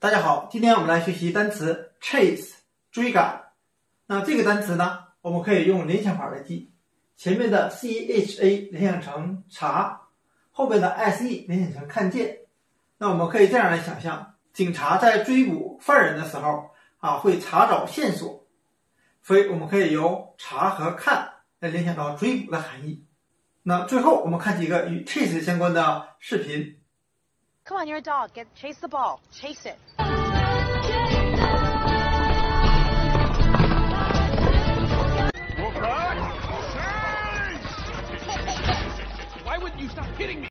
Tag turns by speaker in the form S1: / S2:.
S1: 大家好，今天我们来学习单词 chase 追赶。那这个单词呢，我们可以用联想法来记，前面的 c h a 联想成查，后面的 s e 联想成看见。那我们可以这样来想象，警察在追捕犯人的时候啊，会查找线索，所以我们可以由查和看来联想到追捕的含义。那最后我们看几个与 chase 相关的视频。
S2: Come on, you're a dog. Get chase the ball. Chase it. Why wouldn't you stop hitting me?